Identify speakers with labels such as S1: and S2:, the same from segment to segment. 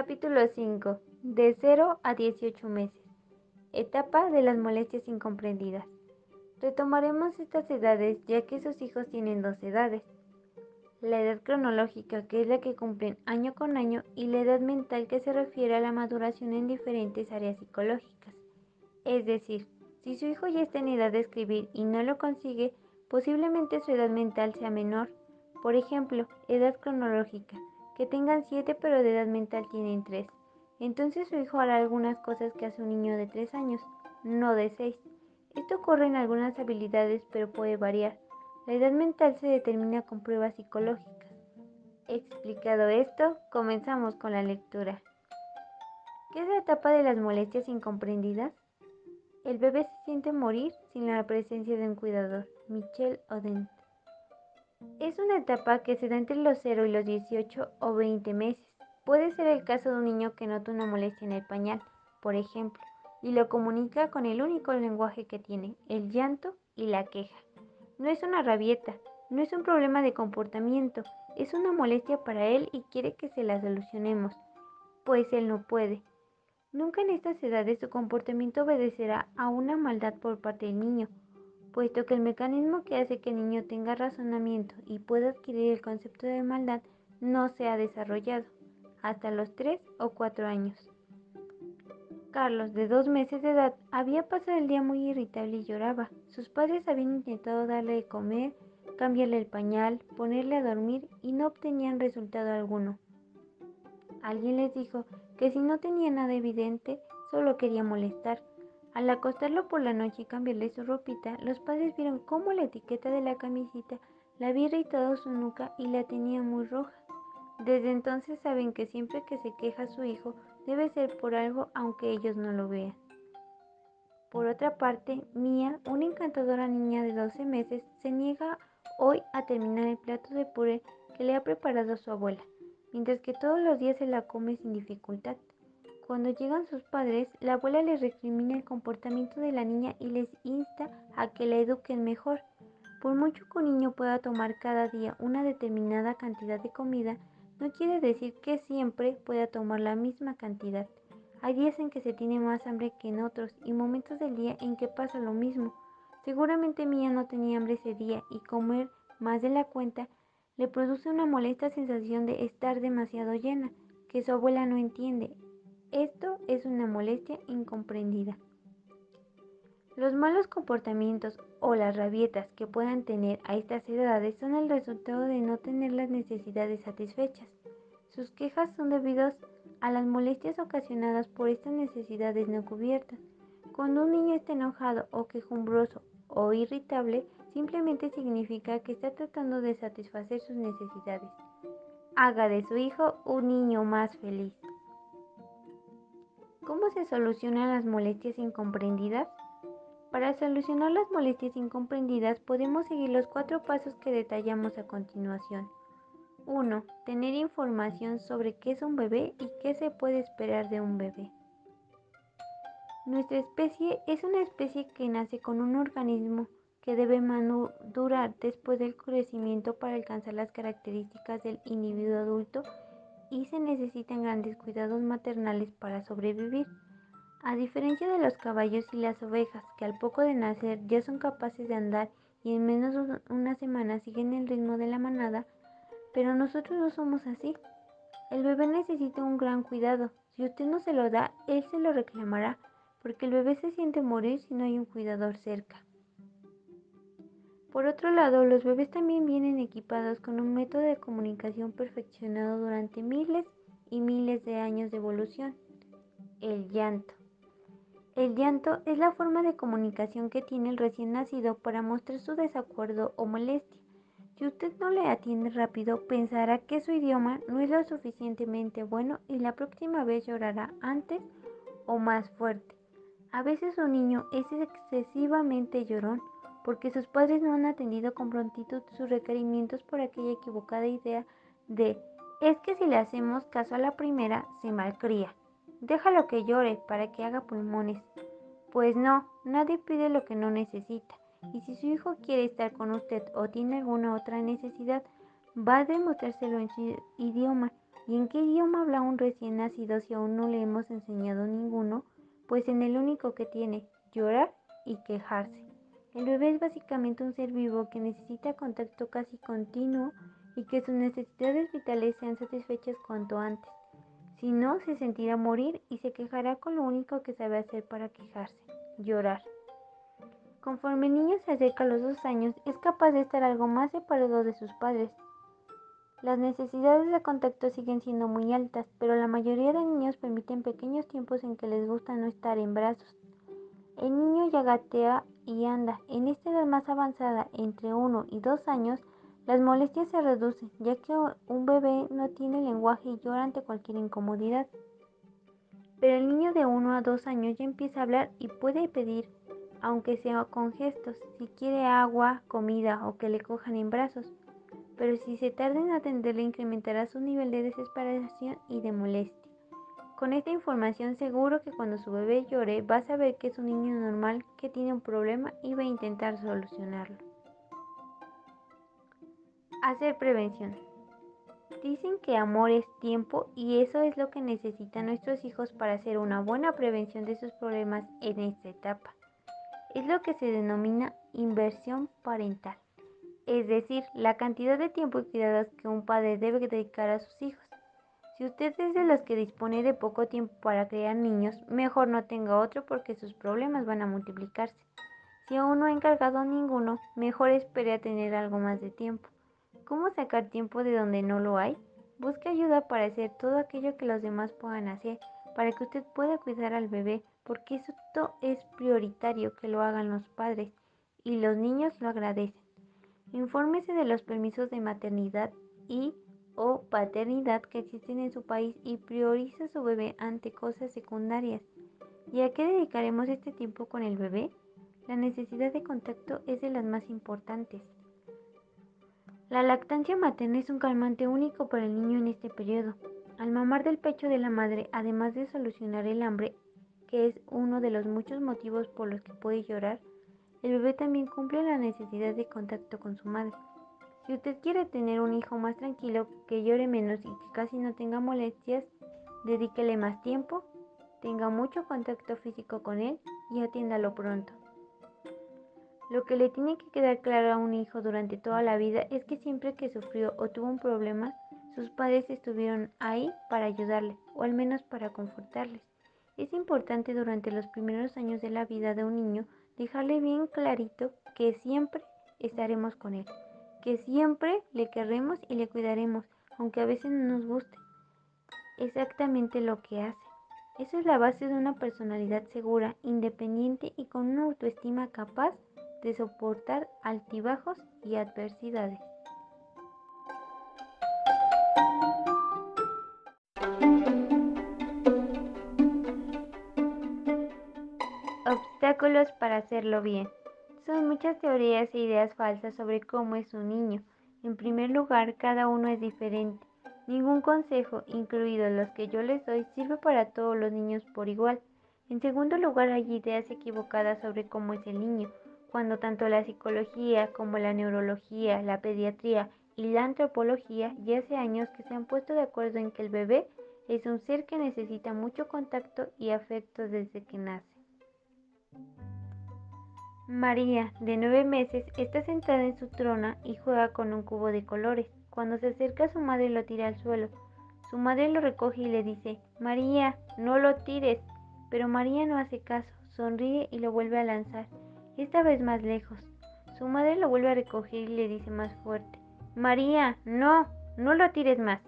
S1: Capítulo 5. De 0 a 18 meses. Etapa de las molestias incomprendidas. Retomaremos estas edades ya que sus hijos tienen dos edades. La edad cronológica, que es la que cumplen año con año, y la edad mental, que se refiere a la maduración en diferentes áreas psicológicas. Es decir, si su hijo ya está en edad de escribir y no lo consigue, posiblemente su edad mental sea menor. Por ejemplo, edad cronológica que tengan 7 pero de edad mental tienen 3. Entonces su hijo hará algunas cosas que hace un niño de 3 años, no de 6. Esto ocurre en algunas habilidades pero puede variar. La edad mental se determina con pruebas psicológicas. Explicado esto, comenzamos con la lectura. ¿Qué es la etapa de las molestias incomprendidas? El bebé se siente morir sin la presencia de un cuidador. Michel Oden. Es una etapa que se da entre los 0 y los 18 o 20 meses. Puede ser el caso de un niño que nota una molestia en el pañal, por ejemplo, y lo comunica con el único lenguaje que tiene, el llanto y la queja. No es una rabieta, no es un problema de comportamiento, es una molestia para él y quiere que se la solucionemos, pues él no puede. Nunca en estas edades su comportamiento obedecerá a una maldad por parte del niño, puesto que el mecanismo que hace que el niño tenga razonamiento y pueda adquirir el concepto de maldad no se ha desarrollado hasta los 3 o 4 años. Carlos, de dos meses de edad, había pasado el día muy irritable y lloraba. Sus padres habían intentado darle de comer, cambiarle el pañal, ponerle a dormir y no obtenían resultado alguno. Alguien les dijo que si no tenía nada evidente, solo quería molestar. Al acostarlo por la noche y cambiarle su ropita, los padres vieron cómo la etiqueta de la camisita la había irritado su nuca y la tenía muy roja. Desde entonces saben que siempre que se queja su hijo debe ser por algo aunque ellos no lo vean. Por otra parte, Mía, una encantadora niña de 12 meses, se niega hoy a terminar el plato de puré que le ha preparado su abuela, mientras que todos los días se la come sin dificultad. Cuando llegan sus padres, la abuela les recrimina el comportamiento de la niña y les insta a que la eduquen mejor. Por mucho que un niño pueda tomar cada día una determinada cantidad de comida, no quiere decir que siempre pueda tomar la misma cantidad. Hay días en que se tiene más hambre que en otros y momentos del día en que pasa lo mismo. Seguramente Mía no tenía hambre ese día y comer más de la cuenta le produce una molesta sensación de estar demasiado llena, que su abuela no entiende esto es una molestia incomprendida. Los malos comportamientos o las rabietas que puedan tener a estas edades son el resultado de no tener las necesidades satisfechas. Sus quejas son debidas a las molestias ocasionadas por estas necesidades no cubiertas. Cuando un niño está enojado o quejumbroso o irritable, simplemente significa que está tratando de satisfacer sus necesidades. Haga de su hijo un niño más feliz. ¿Cómo se solucionan las molestias incomprendidas? Para solucionar las molestias incomprendidas podemos seguir los cuatro pasos que detallamos a continuación. 1. Tener información sobre qué es un bebé y qué se puede esperar de un bebé. Nuestra especie es una especie que nace con un organismo que debe madurar después del crecimiento para alcanzar las características del individuo adulto y se necesitan grandes cuidados maternales para sobrevivir. A diferencia de los caballos y las ovejas, que al poco de nacer ya son capaces de andar y en menos de una semana siguen el ritmo de la manada, pero nosotros no somos así. El bebé necesita un gran cuidado. Si usted no se lo da, él se lo reclamará, porque el bebé se siente morir si no hay un cuidador cerca. Por otro lado, los bebés también vienen equipados con un método de comunicación perfeccionado durante miles y miles de años de evolución, el llanto. El llanto es la forma de comunicación que tiene el recién nacido para mostrar su desacuerdo o molestia. Si usted no le atiende rápido, pensará que su idioma no es lo suficientemente bueno y la próxima vez llorará antes o más fuerte. A veces un niño es excesivamente llorón porque sus padres no han atendido con prontitud sus requerimientos por aquella equivocada idea de es que si le hacemos caso a la primera, se malcría. Déjalo que llore para que haga pulmones. Pues no, nadie pide lo que no necesita. Y si su hijo quiere estar con usted o tiene alguna otra necesidad, va a demostrárselo en su idioma. ¿Y en qué idioma habla un recién nacido si aún no le hemos enseñado ninguno? Pues en el único que tiene, llorar y quejarse. El bebé es básicamente un ser vivo que necesita contacto casi continuo y que sus necesidades vitales sean satisfechas cuanto antes. Si no, se sentirá morir y se quejará con lo único que sabe hacer para quejarse, llorar. Conforme el niño se acerca a los dos años, es capaz de estar algo más separado de sus padres, las necesidades de contacto siguen siendo muy altas, pero la mayoría de niños permiten pequeños tiempos en que les gusta no estar en brazos. El niño ya gatea y anda. En esta edad más avanzada, entre 1 y 2 años, las molestias se reducen, ya que un bebé no tiene lenguaje y llora ante cualquier incomodidad. Pero el niño de 1 a 2 años ya empieza a hablar y puede pedir, aunque sea con gestos, si quiere agua, comida o que le cojan en brazos pero si se tarda en atenderle incrementará su nivel de desesperación y de molestia. Con esta información seguro que cuando su bebé llore va a saber que es un niño normal que tiene un problema y va a intentar solucionarlo. Hacer prevención. Dicen que amor es tiempo y eso es lo que necesitan nuestros hijos para hacer una buena prevención de sus problemas en esta etapa. Es lo que se denomina inversión parental es decir, la cantidad de tiempo y cuidados que un padre debe dedicar a sus hijos. Si usted es de los que dispone de poco tiempo para criar niños, mejor no tenga otro porque sus problemas van a multiplicarse. Si aún no ha encargado ninguno, mejor espere a tener algo más de tiempo. ¿Cómo sacar tiempo de donde no lo hay? Busque ayuda para hacer todo aquello que los demás puedan hacer, para que usted pueda cuidar al bebé, porque esto es prioritario que lo hagan los padres y los niños lo agradecen. Infórmese de los permisos de maternidad y o paternidad que existen en su país y priorice a su bebé ante cosas secundarias. ¿Y a qué dedicaremos este tiempo con el bebé? La necesidad de contacto es de las más importantes. La lactancia materna es un calmante único para el niño en este periodo. Al mamar del pecho de la madre, además de solucionar el hambre, que es uno de los muchos motivos por los que puede llorar, el bebé también cumple la necesidad de contacto con su madre. Si usted quiere tener un hijo más tranquilo, que llore menos y que casi no tenga molestias, dedíquele más tiempo, tenga mucho contacto físico con él y atiéndalo pronto. Lo que le tiene que quedar claro a un hijo durante toda la vida es que siempre que sufrió o tuvo un problema, sus padres estuvieron ahí para ayudarle o al menos para confortarles. Es importante durante los primeros años de la vida de un niño dejarle bien clarito que siempre estaremos con él, que siempre le querremos y le cuidaremos, aunque a veces no nos guste exactamente lo que hace. Eso es la base de una personalidad segura, independiente y con una autoestima capaz de soportar altibajos y adversidades. Obstáculos para hacerlo bien. Son muchas teorías e ideas falsas sobre cómo es un niño. En primer lugar, cada uno es diferente. Ningún consejo, incluidos los que yo les doy, sirve para todos los niños por igual. En segundo lugar, hay ideas equivocadas sobre cómo es el niño, cuando tanto la psicología como la neurología, la pediatría y la antropología ya hace años que se han puesto de acuerdo en que el bebé es un ser que necesita mucho contacto y afecto desde que nace. María, de nueve meses, está sentada en su trona y juega con un cubo de colores. Cuando se acerca su madre lo tira al suelo. Su madre lo recoge y le dice, María, no lo tires. Pero María no hace caso, sonríe y lo vuelve a lanzar, esta vez más lejos. Su madre lo vuelve a recoger y le dice más fuerte, María, no, no lo tires más.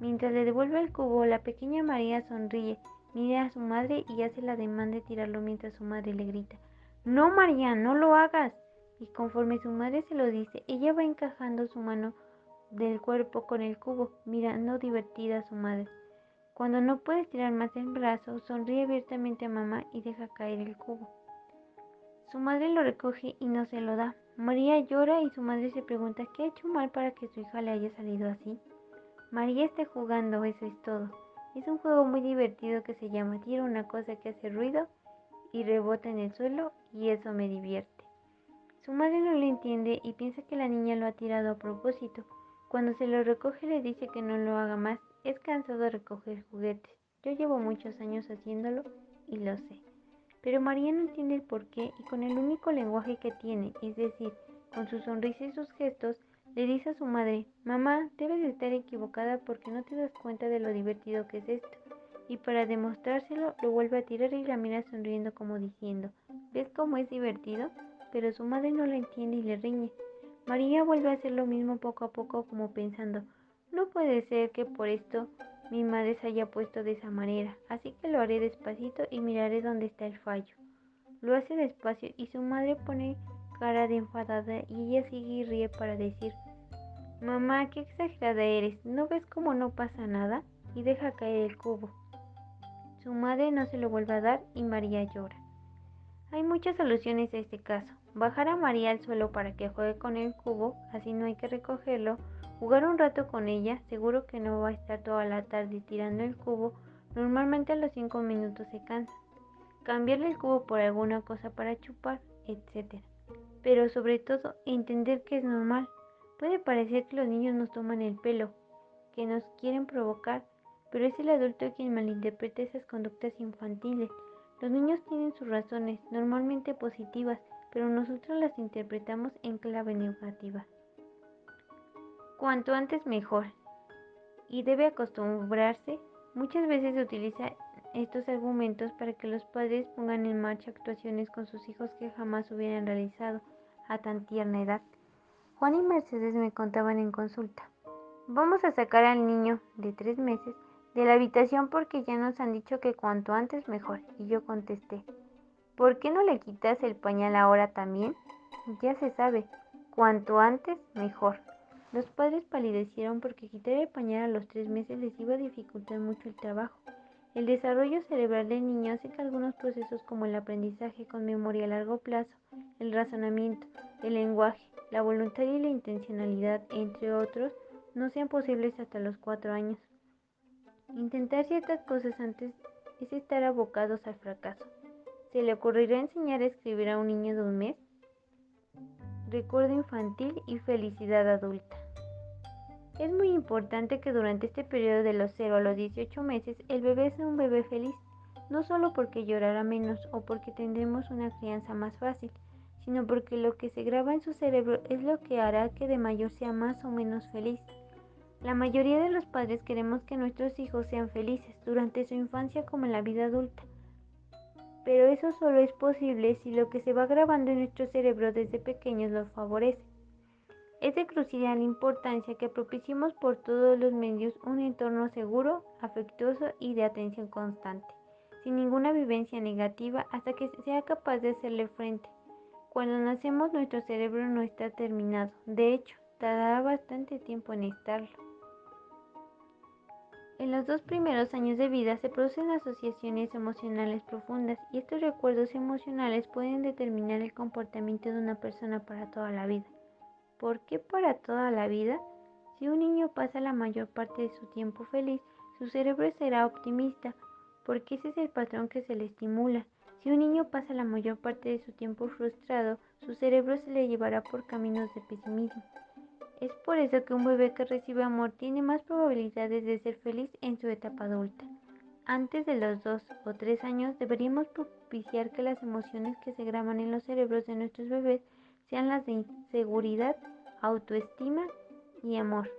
S1: Mientras le devuelve el cubo, la pequeña María sonríe, mira a su madre y hace la demanda de tirarlo mientras su madre le grita, no, María, no lo hagas. Y conforme su madre se lo dice, ella va encajando su mano del cuerpo con el cubo, mirando divertida a su madre. Cuando no puede tirar más el brazo, sonríe abiertamente a mamá y deja caer el cubo. Su madre lo recoge y no se lo da. María llora y su madre se pregunta qué ha hecho mal para que su hija le haya salido así. María está jugando, eso es todo. Es un juego muy divertido que se llama tira una cosa que hace ruido y rebota en el suelo y eso me divierte. Su madre no le entiende y piensa que la niña lo ha tirado a propósito. Cuando se lo recoge le dice que no lo haga más Es cansado recoger juguetes. Yo llevo muchos años haciéndolo y lo sé. Pero María no entiende el por qué y con el único lenguaje que tiene, es decir, con su sonrisa y sus gestos, le dice a su madre, mamá, debes de estar equivocada porque no te das cuenta de lo divertido que es esto. Y para demostrárselo, lo vuelve a tirar y la mira sonriendo como diciendo, ¿ves cómo es divertido? Pero su madre no la entiende y le riñe. María vuelve a hacer lo mismo poco a poco como pensando, no puede ser que por esto mi madre se haya puesto de esa manera, así que lo haré despacito y miraré dónde está el fallo. Lo hace despacio y su madre pone cara de enfadada y ella sigue y ríe para decir, Mamá, qué exagerada eres, ¿no ves cómo no pasa nada? Y deja caer el cubo. Su madre no se lo vuelve a dar y María llora. Hay muchas soluciones a este caso. Bajar a María al suelo para que juegue con el cubo, así no hay que recogerlo. Jugar un rato con ella, seguro que no va a estar toda la tarde tirando el cubo. Normalmente a los 5 minutos se cansa. Cambiarle el cubo por alguna cosa para chupar, etc pero sobre todo entender que es normal. Puede parecer que los niños nos toman el pelo, que nos quieren provocar, pero es el adulto quien malinterpreta esas conductas infantiles. Los niños tienen sus razones, normalmente positivas, pero nosotros las interpretamos en clave negativa. Cuanto antes mejor. Y debe acostumbrarse. Muchas veces se utiliza estos argumentos para que los padres pongan en marcha actuaciones con sus hijos que jamás hubieran realizado a tan tierna edad. Juan y Mercedes me contaban en consulta. Vamos a sacar al niño de tres meses de la habitación porque ya nos han dicho que cuanto antes mejor. Y yo contesté, ¿por qué no le quitas el pañal ahora también? Ya se sabe, cuanto antes mejor. Los padres palidecieron porque quitar el pañal a los tres meses les iba a dificultar mucho el trabajo. El desarrollo cerebral del niño hace que algunos procesos como el aprendizaje con memoria a largo plazo, el razonamiento, el lenguaje, la voluntad y la intencionalidad, entre otros, no sean posibles hasta los cuatro años. Intentar ciertas cosas antes es estar abocados al fracaso. ¿Se le ocurrirá enseñar a escribir a un niño de un mes? Recuerdo infantil y felicidad adulta. Es muy importante que durante este periodo de los 0 a los 18 meses el bebé sea un bebé feliz, no solo porque llorará menos o porque tendremos una crianza más fácil, sino porque lo que se graba en su cerebro es lo que hará que de mayor sea más o menos feliz. La mayoría de los padres queremos que nuestros hijos sean felices durante su infancia como en la vida adulta, pero eso solo es posible si lo que se va grabando en nuestro cerebro desde pequeños lo favorece. Es de crucial importancia que propiciemos por todos los medios un entorno seguro, afectuoso y de atención constante, sin ninguna vivencia negativa hasta que sea capaz de hacerle frente. Cuando nacemos nuestro cerebro no está terminado, de hecho, tardará bastante tiempo en estarlo. En los dos primeros años de vida se producen asociaciones emocionales profundas y estos recuerdos emocionales pueden determinar el comportamiento de una persona para toda la vida. ¿Por qué para toda la vida? Si un niño pasa la mayor parte de su tiempo feliz, su cerebro será optimista, porque ese es el patrón que se le estimula. Si un niño pasa la mayor parte de su tiempo frustrado, su cerebro se le llevará por caminos de pesimismo. Es por eso que un bebé que recibe amor tiene más probabilidades de ser feliz en su etapa adulta. Antes de los dos o tres años deberíamos propiciar que las emociones que se graban en los cerebros de nuestros bebés sean las de inseguridad, autoestima y amor.